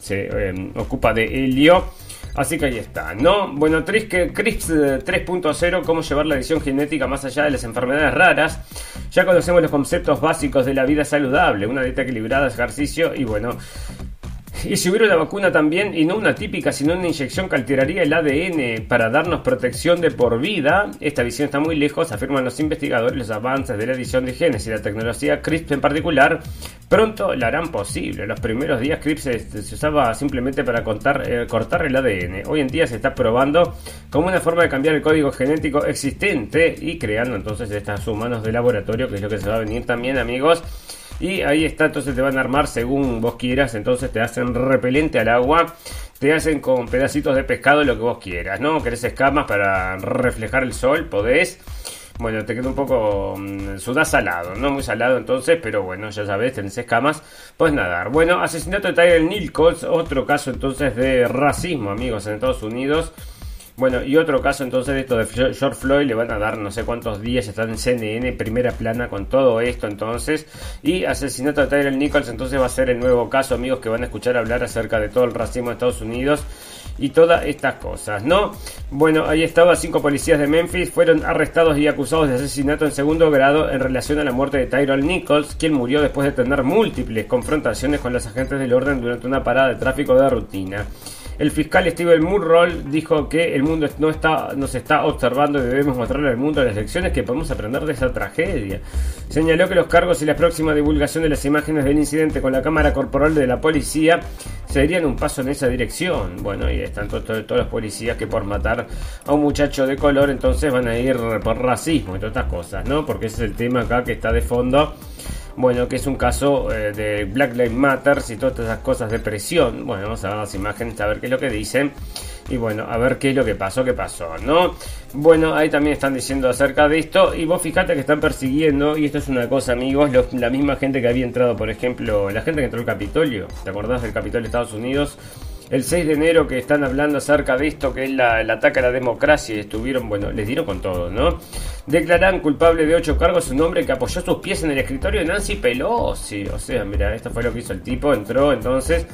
se em, ocupa de helio. Así que ahí está, ¿no? Bueno, CRISP 3.0, cómo llevar la edición genética más allá de las enfermedades raras. Ya conocemos los conceptos básicos de la vida saludable, una dieta equilibrada, ejercicio y bueno, <laughs> y si hubiera una vacuna también, y no una típica, sino una inyección que alteraría el ADN para darnos protección de por vida, esta visión está muy lejos, afirman los investigadores. Los avances de la edición de genes y la tecnología CRISPR en particular, pronto la harán posible. Los primeros días CRISPR se, usaba simplemente para eh, cortar el ADN. Hoy en día se está probando como una forma de cambiar el código genético existente y creando entonces estas humanos de laboratorio, que es lo que se va a venir también, amigos. Y ahí está, entonces te van a armar según vos quieras, entonces te hacen repelente al agua, te hacen con pedacitos de pescado lo que vos quieras, ¿no? Querés escamas para reflejar el sol, podés. Bueno, te queda un poco um, salado, no muy salado entonces, pero bueno, ya sabes, tenés escamas, puedes nadar. Bueno, asesinato de Tiger Nichols, otro caso entonces de racismo, amigos, en Estados Unidos. Bueno, y otro caso entonces de esto de George Floyd, le van a dar no sé cuántos días, están en CNN, primera plana con todo esto entonces. Y asesinato de Tyler Nichols, entonces va a ser el nuevo caso, amigos, que van a escuchar hablar acerca de todo el racismo de Estados Unidos y todas estas cosas, ¿no? Bueno, ahí estaba, cinco policías de Memphis fueron arrestados y acusados de asesinato en segundo grado en relación a la muerte de Tyrone Nichols, quien murió después de tener múltiples confrontaciones con los agentes del orden durante una parada de tráfico de rutina. El fiscal Steven Murroll dijo que el mundo no está, nos está observando y debemos mostrarle al mundo las lecciones que podemos aprender de esa tragedia. Señaló que los cargos y la próxima divulgación de las imágenes del incidente con la cámara corporal de la policía serían un paso en esa dirección. Bueno, y están todos, todos, los policías que por matar a un muchacho de color entonces van a ir por racismo y todas estas cosas, ¿no? Porque ese es el tema acá que está de fondo bueno, que es un caso eh, de Black Lives Matter y todas esas cosas de presión. Bueno, vamos a ver las imágenes, a ver qué es lo que dicen. Y bueno, a ver qué es lo que pasó, qué pasó, ¿no? Bueno, ahí también están diciendo acerca de esto. Y vos fijate que están persiguiendo, y esto es una cosa, amigos, la misma gente que había entrado, por ejemplo, la gente que entró al Capitolio. ¿Te acordás del Capitolio de Estados Unidos? El 6 de enero que están hablando acerca de esto que es el ataque a la democracia y estuvieron, bueno, les dieron con todo, ¿no? Declaran culpable de ocho cargos un hombre que apoyó sus pies en el escritorio de Nancy Pelosi. O sea, mira, esto fue lo que hizo el tipo, entró entonces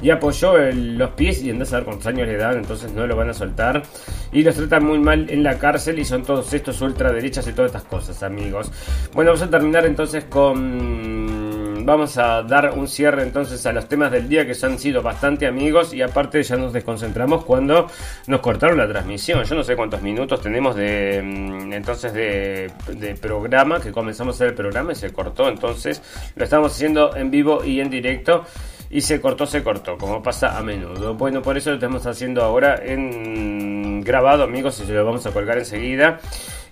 y apoyó los pies y andás a ver cuántos años le dan, entonces no lo van a soltar. Y los tratan muy mal en la cárcel y son todos estos ultraderechas y todas estas cosas, amigos. Bueno, vamos a terminar entonces con vamos a dar un cierre entonces a los temas del día que han sido bastante amigos y aparte ya nos desconcentramos cuando nos cortaron la transmisión. Yo no sé cuántos minutos tenemos de mm, entonces de, programa, que comenzamos a hacer el programa y se cortó, entonces lo estamos haciendo en vivo y en directo y se cortó, se cortó, como pasa a menudo. Bueno, por eso lo estamos haciendo ahora en grabado, amigos, y se lo vamos a colgar enseguida.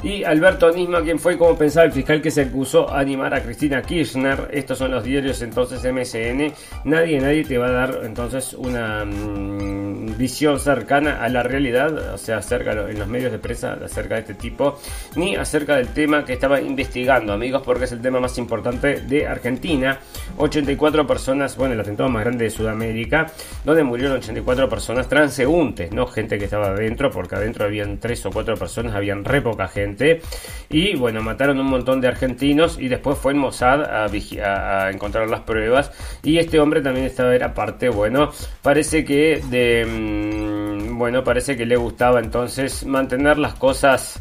Y Alberto Nisma, quien fue como pensaba el fiscal que se acusó a animar a Cristina Kirchner. Estos son los diarios entonces MSN. Nadie, nadie te va a dar entonces una mm, visión cercana a la realidad, o sea, acerca en los medios de prensa acerca de este tipo, ni acerca del tema que estaba investigando, amigos, porque es el tema más importante de Argentina. 84 personas, bueno, el atentado más grande de Sudamérica, donde murieron 84 personas transeúntes, no gente que estaba adentro, porque adentro habían 3 o 4 personas, habían re poca gente y bueno, mataron un montón de argentinos y después fue el Mossad a, encontrar las pruebas. Y este hombre también estaba, era parte, bueno, parece que de... Mm, bueno, parece que le gustaba entonces mantener las cosas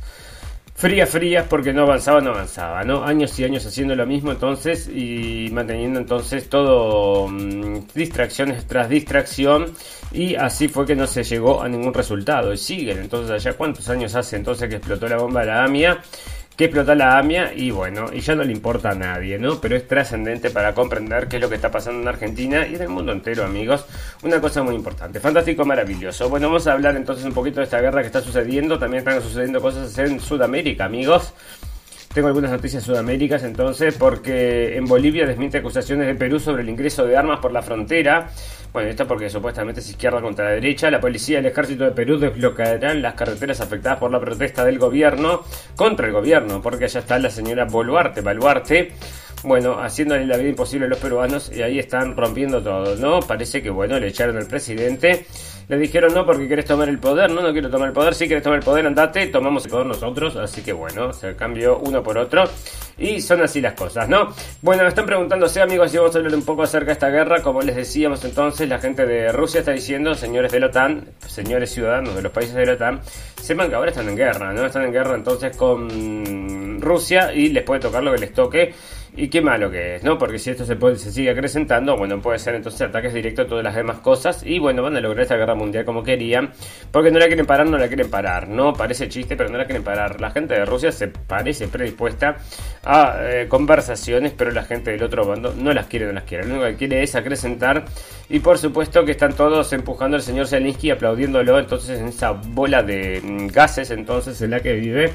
frías, frías, porque no avanzaba, no avanzaba, ¿no? Años y años haciendo lo mismo entonces y manteniendo entonces todo mm, distracciones tras distracción y así fue que no se llegó a ningún resultado y siguen, entonces allá cuántos años hace entonces que explotó la bomba de la AMIA que explota la AMIA y bueno, y ya no le importa a nadie, ¿no? Pero es trascendente para comprender qué es lo que está pasando en Argentina y en el mundo entero, amigos. Una cosa muy importante, fantástico, maravilloso. Bueno, vamos a hablar entonces un poquito de esta guerra que está sucediendo. También están sucediendo cosas en Sudamérica, amigos. Tengo algunas noticias sudaméricas entonces, porque en Bolivia desmiente acusaciones de Perú sobre el ingreso de armas por la frontera. Bueno, esto porque supuestamente es izquierda contra la derecha. La policía y el ejército de Perú desbloquearán las carreteras afectadas por la protesta del gobierno contra el gobierno, porque allá está la señora Boluarte, Baluarte bueno, haciéndole la vida imposible a los peruanos y ahí están rompiendo todo, ¿no? Parece que, bueno, le echaron al presidente, le dijeron no porque querés tomar el poder, no, no quiero tomar el poder, si querés tomar el poder, andate, tomamos el poder nosotros, así que bueno, se cambió uno por otro. Y son así las cosas, ¿no? Bueno, me están preguntándose amigos si vamos a hablar un poco acerca de esta guerra, como les decíamos entonces, la gente de Rusia está diciendo, señores de la OTAN, señores ciudadanos de los países de la OTAN, sepan que ahora están en guerra, ¿no? Están en guerra entonces con Rusia y les puede tocar lo que les toque y qué malo que es, ¿no? Porque si esto se, puede, se sigue acrecentando, bueno, puede ser entonces ataques directos a todas las demás cosas. Y bueno, van a lograr esta guerra mundial como querían. Porque no la quieren parar, no la quieren parar. No parece chiste, pero no la quieren parar. La gente de Rusia se parece predispuesta a eh, conversaciones, pero la gente del otro bando no las quiere, no las quiere. Lo único que quiere es acrecentar. Y por supuesto que están todos empujando al señor Zelensky, aplaudiéndolo entonces en esa bola de mm, gases entonces en la que vive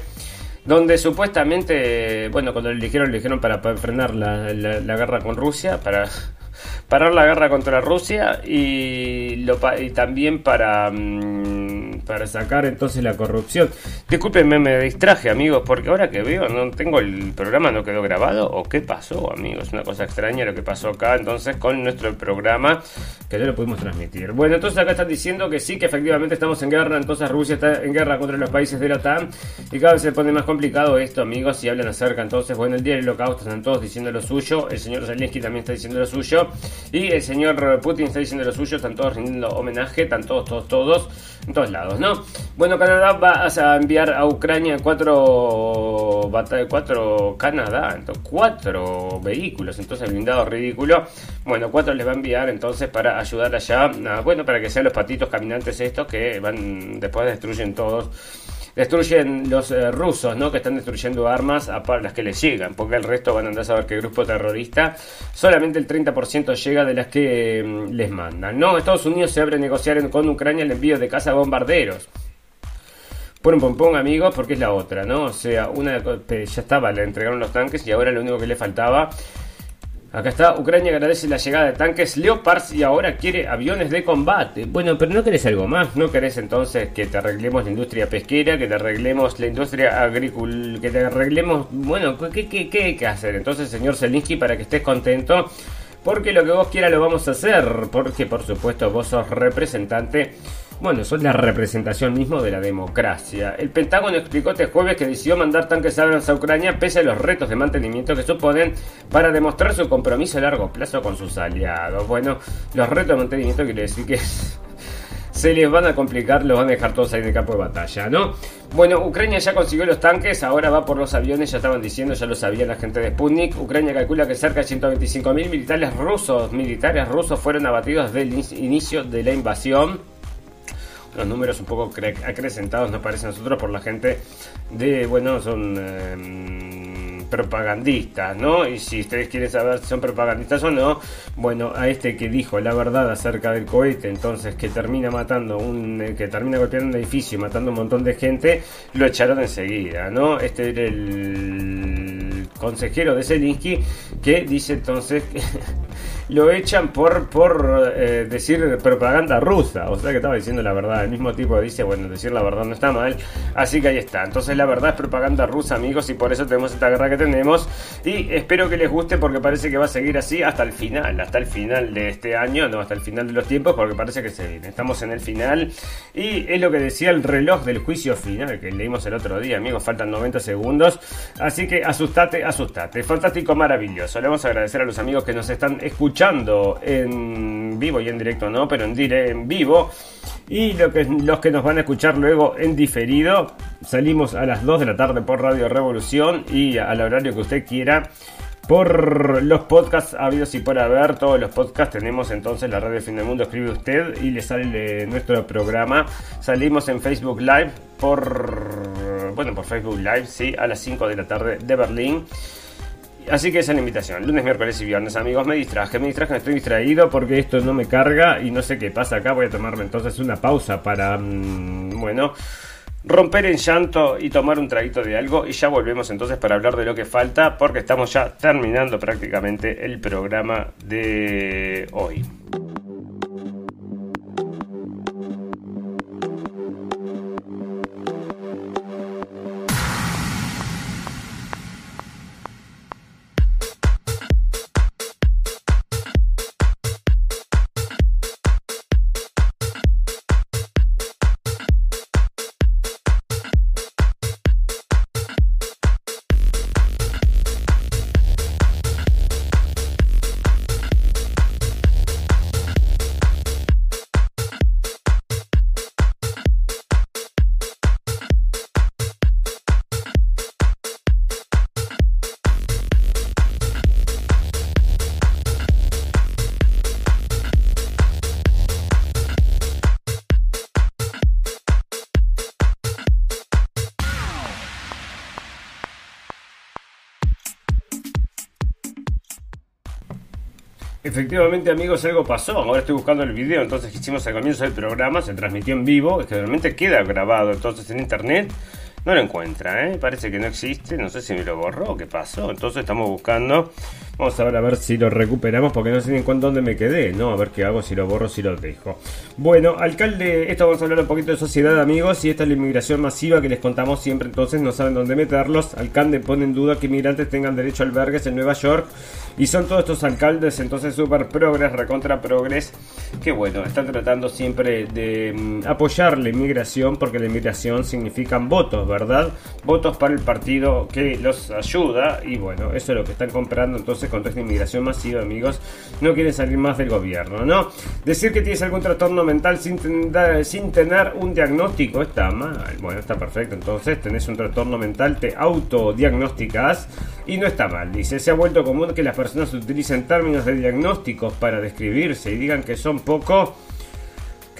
donde supuestamente, bueno, cuando le dijeron, le dijeron para, frenar la, la, guerra con Rusia, para <laughs> parar la guerra contra Rusia y, lo, y también para... Mm, para sacar entonces la corrupción. Discúlpenme, me distraje, amigos, porque ahora que veo, no tengo el programa, no quedó grabado. ¿O qué pasó, amigos? Una cosa extraña lo que pasó acá entonces con nuestro programa, que no lo pudimos transmitir. Bueno, entonces acá están diciendo que sí, que efectivamente estamos en guerra, entonces Rusia está en guerra contra los países de la OTAN y cada vez se pone más complicado esto, amigos, si hablan acerca entonces, bueno, el día del holocausto están todos diciendo lo suyo, el señor Zelensky también está diciendo lo suyo Y el señor Putin está diciendo lo suyo, están todos rindiendo homenaje, están todos, todos, todos, en todos lados, ¿no? Bueno, Canadá va a enviar a Ucrania cuatro, cuatro Canadá, entonces, cuatro vehículos, entonces blindado ridículo. Bueno, cuatro les va a enviar entonces para ayudar allá, bueno, para que sean los patitos caminantes estos que van, después destruyen todos destruyen los eh, rusos, ¿no? Que están destruyendo armas a las que les llegan, porque el resto van a andar a saber el grupo terrorista, solamente el 30% llega de las que mm, les mandan, ¿no? Estados Unidos se abre a negociar con Ucrania el envío de casa bombarderos. Por un pompón, amigos, porque es la otra, ¿no? O sea, una ya estaba, le entregaron los tanques y ahora lo único que le faltaba Acá está, Ucrania agradece la llegada de tanques Leopards y ahora quiere aviones de combate. Bueno, pero no querés algo más, no querés entonces que te arreglemos la industria pesquera, que te arreglemos la industria agrícola, que te arreglemos, bueno, ¿qué, qué, qué hay que hacer? Entonces, señor Zelinsky, para que estés contento, porque lo que vos quieras lo vamos a hacer, porque por supuesto vos sos representante bueno, son la representación mismo de la democracia. El Pentágono explicó este jueves que decidió mandar tanques aéreos a Ucrania pese a los retos de mantenimiento que suponen para demostrar su compromiso a largo plazo con sus aliados. Bueno, los retos de mantenimiento quiere decir que <laughs> se les van a complicar, los van a dejar todos ahí en el campo de batalla, ¿no? Bueno, Ucrania ya consiguió los tanques, ahora va por los aviones, ya estaban diciendo, ya lo sabía la gente de Sputnik. Ucrania calcula que cerca de 125.000 militares rusos, militares rusos fueron abatidos desde el inicio de la invasión los números un poco acrecentados nos parece a nosotros por la gente de, bueno, son em, propagandistas, ¿no? Y si ustedes quieren saber si son propagandistas o no, bueno, a este que dijo la verdad acerca del cohete, entonces que termina matando un, eh, que termina golpeando un edificio y matando un montón de gente, lo echaron enseguida, ¿no? Este era el consejero de Zelensky que dice entonces <laughs> lo echan por, por eh, decir propaganda rusa. O sea que estaba diciendo la verdad. El mismo tipo dice, bueno, decir la verdad no está mal. Así que ahí está. Entonces la verdad es propaganda rusa, amigos, y por eso tenemos esta guerra que tenemos. Y espero que les guste porque parece que va a seguir así hasta el final, hasta el final de este año, no, hasta el final de los tiempos, porque parece que se viene. Estamos en el final. Y es lo que decía el reloj del juicio final que leímos el otro día, amigos. Faltan 90 segundos. Así que asustate, asustate. Fantástico, maravilloso. Le vamos a agradecer a los amigos que nos están escuchando en vivo y en directo no, pero en, dire, en vivo. Y lo que, los que nos van a escuchar luego en diferido, salimos a las 2 de la tarde por Radio Revolución y al horario que usted quiera. Por los podcasts habidos y por haber, todos los podcasts tenemos entonces la radio Fin del Mundo, escribe usted y le sale nuestro programa. Salimos en Facebook Live por, bueno, por Facebook Live, sí, a las 5 de la tarde de Berlín. Así que esa es la invitación. Lunes, miércoles y viernes, amigos. Me distraje, me distraje, estoy distraído porque esto no me carga y no sé qué pasa acá. Voy a tomarme entonces una pausa para, mm, bueno, romper en llanto y tomar un traguito de algo. Y ya volvemos entonces para hablar de lo que falta porque estamos ya terminando prácticamente el programa de hoy. Efectivamente, amigos, algo pasó. Ahora estoy buscando el video, entonces que hicimos al comienzo del programa, se transmitió en vivo, es que realmente queda grabado entonces en internet. No lo encuentra, ¿eh? Parece que no existe, no sé si me lo borró o qué pasó. Entonces estamos buscando. Vamos a ver a ver si lo recuperamos porque no sé ni en cuándo dónde me quedé, ¿no? A ver qué hago, si lo borro, si lo dejo. Bueno, alcalde, esto vamos a hablar un poquito de sociedad, amigos, y esta es la inmigración masiva que les contamos siempre, entonces no saben dónde meterlos. Alcalde pone en duda que inmigrantes tengan derecho a albergues en Nueva York y son todos estos alcaldes, entonces super progres, recontra progres, que bueno, están tratando siempre de mm, apoyar la inmigración, porque la inmigración significan votos, ¿verdad? Votos para el partido que los ayuda, y bueno, eso es lo que están comprando entonces con esta inmigración masiva, amigos, no quieren salir más del gobierno, ¿no? Decir que tienes algún trastorno mental sin, sin tener un diagnóstico está mal. Bueno, está perfecto. Entonces, tenés un trastorno mental, te autodiagnosticas y no está mal. Dice, se ha vuelto común que las personas utilicen términos de diagnósticos para describirse y digan que son poco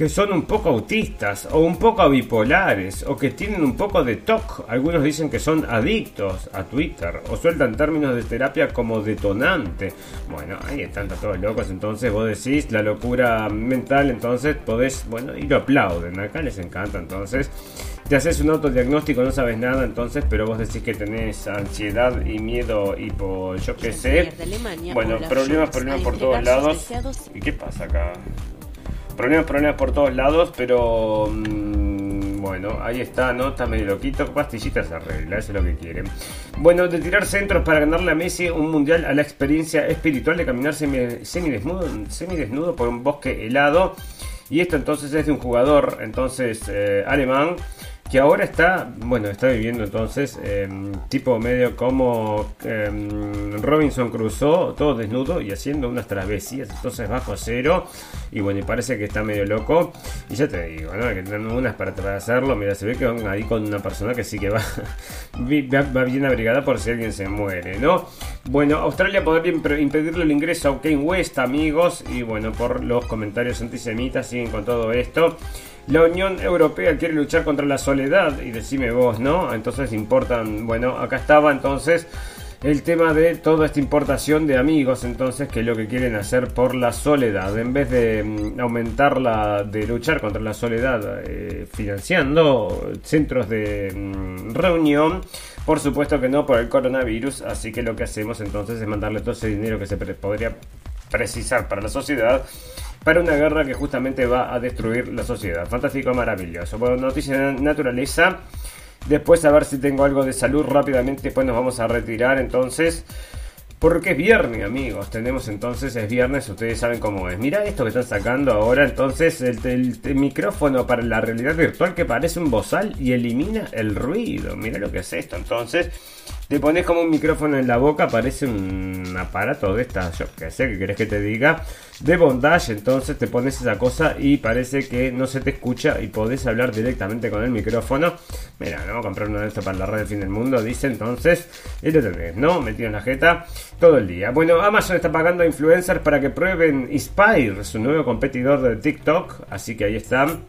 que son un poco autistas o un poco bipolares o que tienen un poco de TOC. Algunos dicen que son adictos a Twitter o sueltan términos de terapia como detonante. Bueno, ahí están todos locos. Entonces vos decís la locura mental, entonces podés, bueno, y lo aplauden. Acá les encanta. Entonces te haces un autodiagnóstico, no sabes nada, entonces, pero vos decís que tenés ansiedad y miedo y por yo qué sé. Bueno, problemas, problemas por todos lados. ¿Y qué pasa acá? Problemas, problemas por todos lados, pero mm, bueno, ahí está, ¿no? Está medio loquito. Pastillitas se arregla, eso es lo que quieren. Bueno, de tirar centros para ganarle a Messi un mundial a la experiencia espiritual de caminar semidesnudo, semidesnudo por un bosque helado. Y esto entonces es de un jugador, entonces eh, alemán que ahora está, bueno, está viviendo entonces em, tipo medio como em, Robinson Crusoe, todo desnudo y haciendo unas travesías, entonces bajo cero y bueno, y parece que está medio loco y ya te digo, ¿no? que tener unas para, hacerlo, mira, se ve que van ahí con una persona que sí que va, <laughs> va bien abrigada por si alguien se muere, ¿no? Bueno, Australia podría impedirle el ingreso a Kane West, amigos, y bueno, por los comentarios antisemitas siguen con todo esto. La Unión Europea quiere luchar contra la soledad y decime vos, ¿no? Entonces importan, bueno, acá estaba entonces el tema de toda esta importación de amigos, entonces, que es lo que quieren hacer por la soledad. En vez de mm, aumentar la, de luchar contra la soledad eh, financiando centros de mm, reunión, por supuesto que no por el coronavirus, así que lo que hacemos entonces es mandarle todo ese dinero que se podría precisar para la sociedad para una guerra que justamente va a destruir la sociedad. Fantástico, maravilloso. Bueno, noticia de naturaleza. Después a ver si tengo algo de salud rápidamente. Después nos vamos a retirar entonces. Porque es viernes, amigos. Tenemos entonces, es viernes, ustedes saben cómo es. Mira esto que están sacando ahora. Entonces, el, micrófono para la realidad virtual que parece un bozal y elimina el ruido. Mira lo que es esto. Entonces, te pones como un micrófono en la boca, parece un aparato de estas, yo que sé, que querés que te diga, de bondage, entonces te pones esa cosa y parece que no se te escucha y podés hablar directamente con el micrófono. Mira, no vamos a comprar uno de estos para la red del fin del mundo, dice entonces, y lo tenés, ¿no? Metido en la jeta todo el día. Bueno, Amazon está pagando a influencers para que prueben Inspire, su nuevo competidor de TikTok, así que ahí están.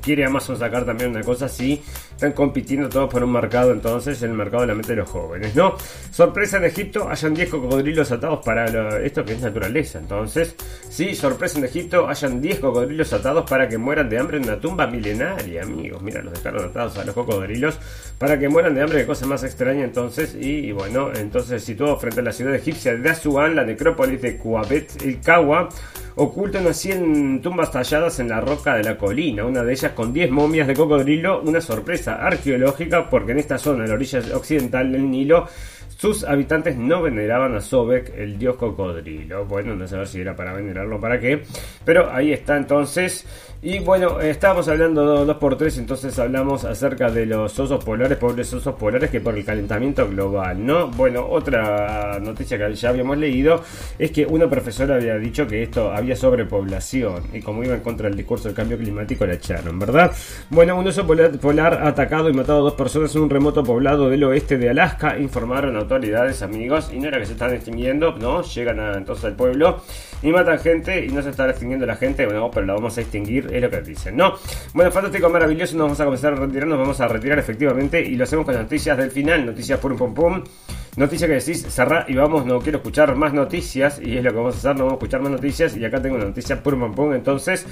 Quiere Amazon sacar también una cosa así. Están compitiendo todos por un mercado, entonces, el mercado de la mente de los jóvenes, ¿no? Sorpresa en Egipto, hayan 10 cocodrilos atados para esto que es naturaleza. Entonces, sí, sorpresa en Egipto, hayan 10 cocodrilos atados para que mueran de hambre en una tumba milenaria, amigos. Mira, los dejaron atados a los cocodrilos para que mueran de hambre, qué cosa más extraña entonces. Y, bueno, entonces situado frente a la ciudad egipcia de Asuán, la necrópolis de Kuabet el Kawa ocultan a 100 tumbas talladas en la roca de la colina, una de ellas con 10 momias de cocodrilo, una sorpresa arqueológica porque en esta zona, en la orilla occidental del Nilo, sus habitantes no veneraban a Sobek, el dios cocodrilo. Bueno, no sé si era para venerarlo para qué, pero ahí está entonces y bueno, estábamos hablando 2x3, entonces hablamos acerca de los osos polares, pobres osos polares, que por el calentamiento global, ¿no? Bueno, otra noticia que ya habíamos leído es que una profesora había dicho que esto había sobrepoblación y como iba en contra del discurso del cambio climático la echaron, ¿verdad? Bueno, un oso polar, ha atacado y matado a dos personas en un remoto poblado del oeste de Alaska, informaron autoridades, amigos, y no era que se están extinguiendo, ¿no? Llegan a, entonces al pueblo y matan gente y no se está extinguiendo la gente, bueno, pero la vamos a extinguir es lo que dicen, ¿no? Bueno, fantástico, maravilloso, nos vamos a comenzar a retirar, nos vamos a retirar efectivamente y lo hacemos con las noticias del final, noticias pum pum pum. Noticia que decís, cerrá y vamos, no quiero escuchar más noticias y es lo que vamos a hacer, no vamos a escuchar más noticias y acá tengo una noticia pum pum pum, entonces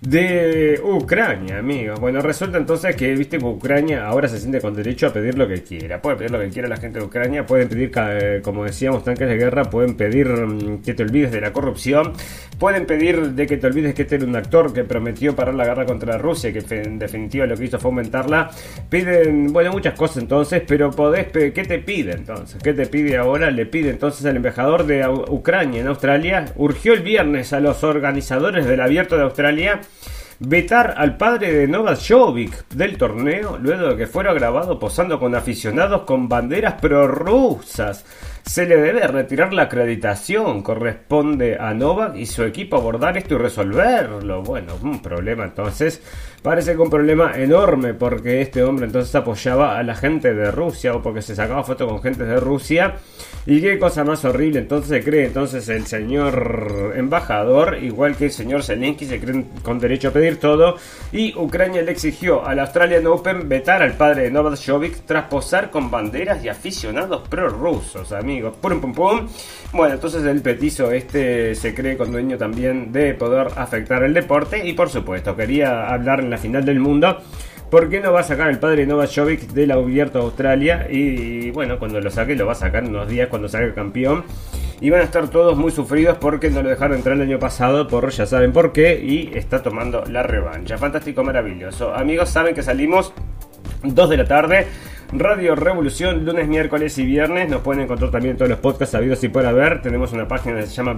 de Ucrania, amigo. Bueno, resulta entonces que, viste, Ucrania ahora se siente con derecho a pedir lo que quiera. Puede pedir lo que quiera la gente de Ucrania, pueden pedir, eh, como decíamos, tanques de guerra, pueden pedir mm, que te olvides de la corrupción, pueden pedir de que te olvides que este era un actor que prometió parar la guerra contra Rusia, que en definitiva lo que hizo fue aumentarla. Piden, bueno, muchas cosas entonces, pero podés, ¿qué te pide entonces? ¿Qué te pide ahora? Le pide entonces al embajador de Ucrania en Australia, urgió el viernes a los organizadores del abierto de Australia vetar al padre de Novak Jovic del torneo luego de que fuera grabado posando con aficionados con banderas prorrusas. Se le debe retirar la acreditación. Corresponde a Novak y su equipo abordar esto y resolverlo. Bueno, un problema entonces. Parece que un problema enorme porque este hombre entonces apoyaba a la gente de Rusia o porque se sacaba fotos con gente de Rusia. Y qué cosa más horrible. Entonces se cree entonces el señor embajador, igual que el señor Zelensky, se cree con derecho a pedir todo. Y Ucrania le exigió al Australian Open vetar al padre de Novak Djokovic tras posar con banderas y aficionados prorrusos, amigos. Pum, pum, pum. Bueno, entonces el petizo este se cree con dueño también de poder afectar el deporte. Y por supuesto, quería hablar en la final del mundo. ¿Por qué no va a sacar el padre Novak Djokovic del abierto Australia? Y bueno, cuando lo saque, lo va a sacar en unos días cuando salga campeón. Y van a estar todos muy sufridos porque no lo dejaron entrar el año pasado, por ya saben por qué, y está tomando la revancha. Fantástico, maravilloso. Amigos, saben que salimos 2 de la tarde. Radio Revolución, lunes, miércoles y viernes. Nos pueden encontrar también todos los podcasts sabidos y por haber. Tenemos una página que se llama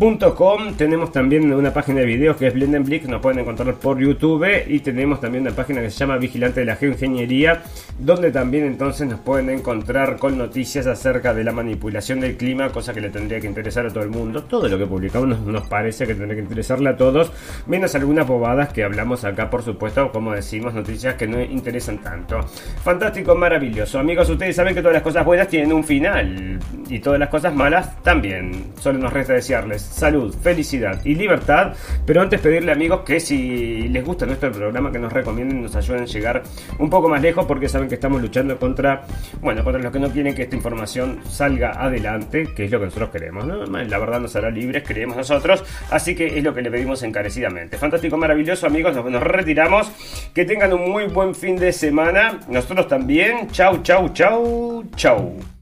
Blendenblick tenemos también una página de videos que es Blendenblick, nos pueden encontrar por YouTube y tenemos también una página que se llama Vigilante de la Geoingeniería, donde también entonces nos pueden encontrar con noticias acerca de la manipulación del clima, cosa que le tendría que interesar a todo el mundo. Todo lo que publicamos nos, parece que tendría que interesarle a todos, menos algunas bobadas que hablamos acá, por supuesto, como decimos, noticias que no interesan tanto. Fantástico, maravilloso. Amigos, ustedes saben que todas las cosas buenas tienen un final y todas las cosas malas también. Solo nos resta desearles salud, felicidad y libertad. Pero antes pedirle amigos que si les gusta nuestro programa que nos recomienden, nos ayuden a llegar un poco más lejos porque saben que estamos luchando contra, bueno, contra los que no quieren que esta información salga adelante, que es lo que nosotros queremos, ¿no? La verdad nos hará libres, creemos nosotros, así que es lo que le pedimos encarecidamente. Fantástico, maravilloso amigos, nos, nos retiramos, que tengan un muy buen fin de semana, nosotros también, chau, chau, chau, chau.